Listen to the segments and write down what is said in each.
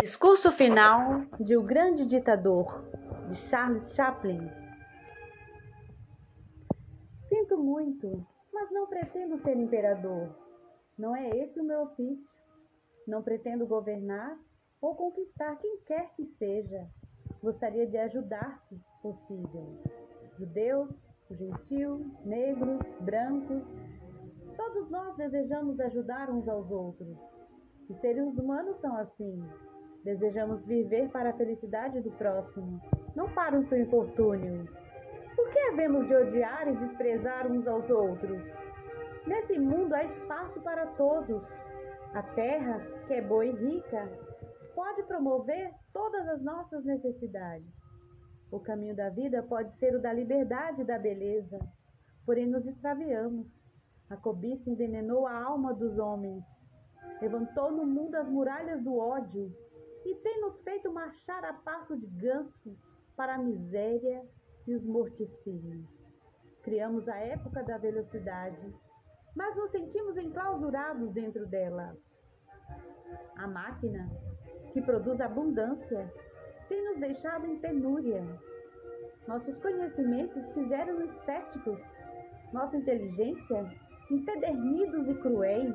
Discurso final de O Grande Ditador, de Charles Chaplin. Sinto muito, mas não pretendo ser imperador. Não é esse o meu ofício. Não pretendo governar ou conquistar quem quer que seja. Gostaria de ajudar, se possível. Judeus, gentil, negros, brancos. Todos nós desejamos ajudar uns aos outros. Os seres humanos são assim. Desejamos viver para a felicidade do próximo, não para o seu infortúnio. Por que havemos de odiar e desprezar uns aos outros? Nesse mundo há espaço para todos. A terra, que é boa e rica, pode promover todas as nossas necessidades. O caminho da vida pode ser o da liberdade e da beleza, porém nos extraviamos. A cobiça envenenou a alma dos homens, levantou no mundo as muralhas do ódio e tem nos feito marchar a passo de ganso para a miséria e os morticínios. Criamos a época da velocidade, mas nos sentimos enclausurados dentro dela. A máquina, que produz abundância, tem nos deixado em penúria. Nossos conhecimentos fizeram-nos céticos, nossa inteligência empedernidos e cruéis.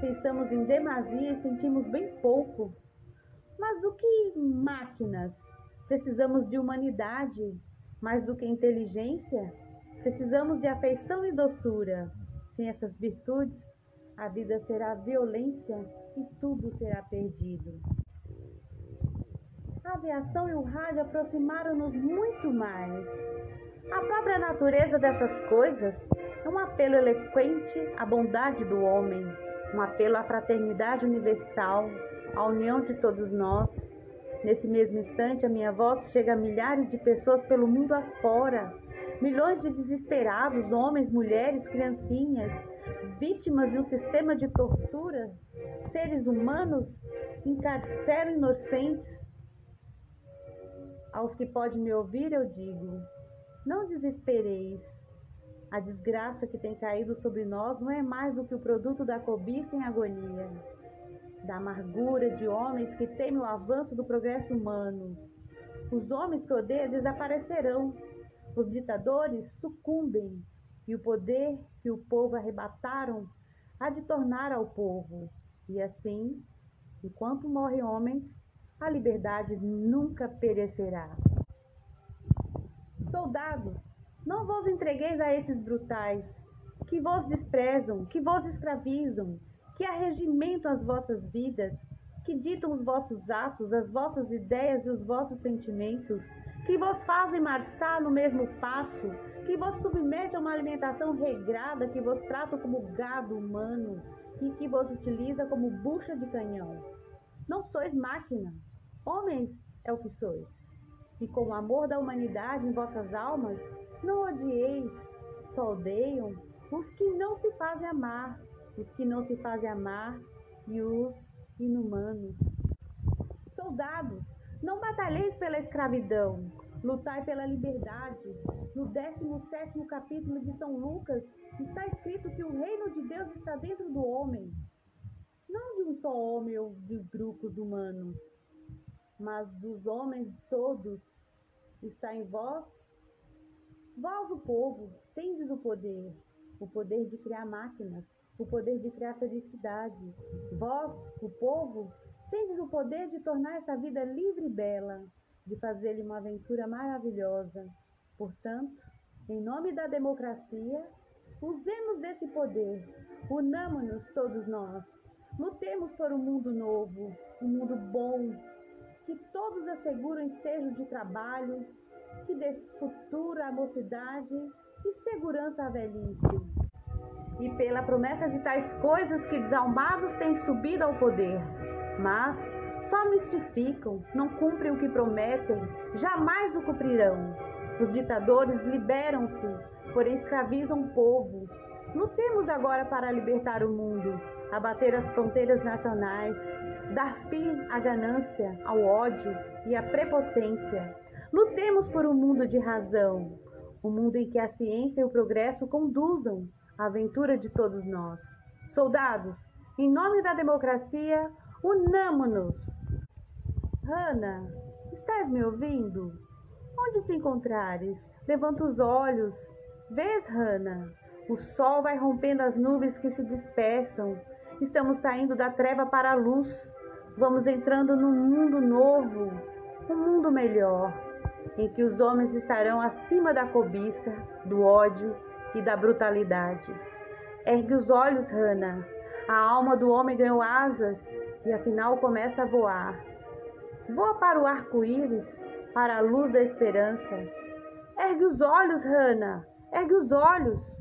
Pensamos em demasia e sentimos bem pouco. Mas do que máquinas? Precisamos de humanidade. Mais do que inteligência, precisamos de afeição e doçura. Sem essas virtudes, a vida será violência e tudo será perdido. A aviação e o rádio aproximaram-nos muito mais. A própria natureza dessas coisas é um apelo eloquente à bondade do homem, um apelo à fraternidade universal, à união de todos nós. Nesse mesmo instante, a minha voz chega a milhares de pessoas pelo mundo afora, milhões de desesperados, homens, mulheres, criancinhas, vítimas de um sistema de tortura, seres humanos encarceram inocentes aos que podem me ouvir, eu digo: não desespereis. A desgraça que tem caído sobre nós não é mais do que o produto da cobiça em agonia, da amargura de homens que temem o avanço do progresso humano. Os homens que odeiam desaparecerão, os ditadores sucumbem, e o poder que o povo arrebataram há de tornar ao povo. E assim, enquanto morrem homens, a liberdade nunca perecerá. Soldados, não vos entregueis a esses brutais, que vos desprezam, que vos escravizam, que arregimentam as vossas vidas, que ditam os vossos atos, as vossas ideias e os vossos sentimentos, que vos fazem marchar no mesmo passo, que vos submetem a uma alimentação regrada, que vos tratam como gado humano e que vos utiliza como bucha de canhão. Não sois máquina, Homens é o que sois. E com o amor da humanidade em vossas almas, não odieis, só odeiam os que não se fazem amar, os que não se fazem amar e os inumanos. Soldados, não batalheis pela escravidão, lutai pela liberdade. No 17 capítulo de São Lucas está escrito que o reino de Deus está dentro do homem, não de um só homem ou de grupos humanos mas dos homens todos está em vós. Vós, o povo, tendes o poder, o poder de criar máquinas, o poder de criar felicidade. Vós, o povo, tendes o poder de tornar essa vida livre e bela, de fazer-lhe uma aventura maravilhosa. Portanto, em nome da democracia, usemos desse poder, unamos-nos todos nós, lutemos por um mundo novo, um mundo bom, que todos asseguram ensejo de trabalho, que dê futuro à mocidade e segurança à velhice. E pela promessa de tais coisas que desalmados têm subido ao poder, mas só mistificam, não cumprem o que prometem, jamais o cumprirão. Os ditadores liberam-se, porém escravizam o povo. Lutemos agora para libertar o mundo, abater as fronteiras nacionais, dar fim à ganância, ao ódio e à prepotência. Lutemos por um mundo de razão, um mundo em que a ciência e o progresso conduzam a aventura de todos nós. Soldados, em nome da democracia, unamo-nos Hana, estás me ouvindo? Onde te encontrares? Levanta os olhos. Vês, Hana? O sol vai rompendo as nuvens que se dispersam. Estamos saindo da treva para a luz. Vamos entrando num mundo novo, um mundo melhor, em que os homens estarão acima da cobiça, do ódio e da brutalidade. Ergue os olhos, Hana. A alma do homem ganhou asas e afinal começa a voar. Voa para o arco-íris, para a luz da esperança. Ergue os olhos, Hana. Ergue os olhos.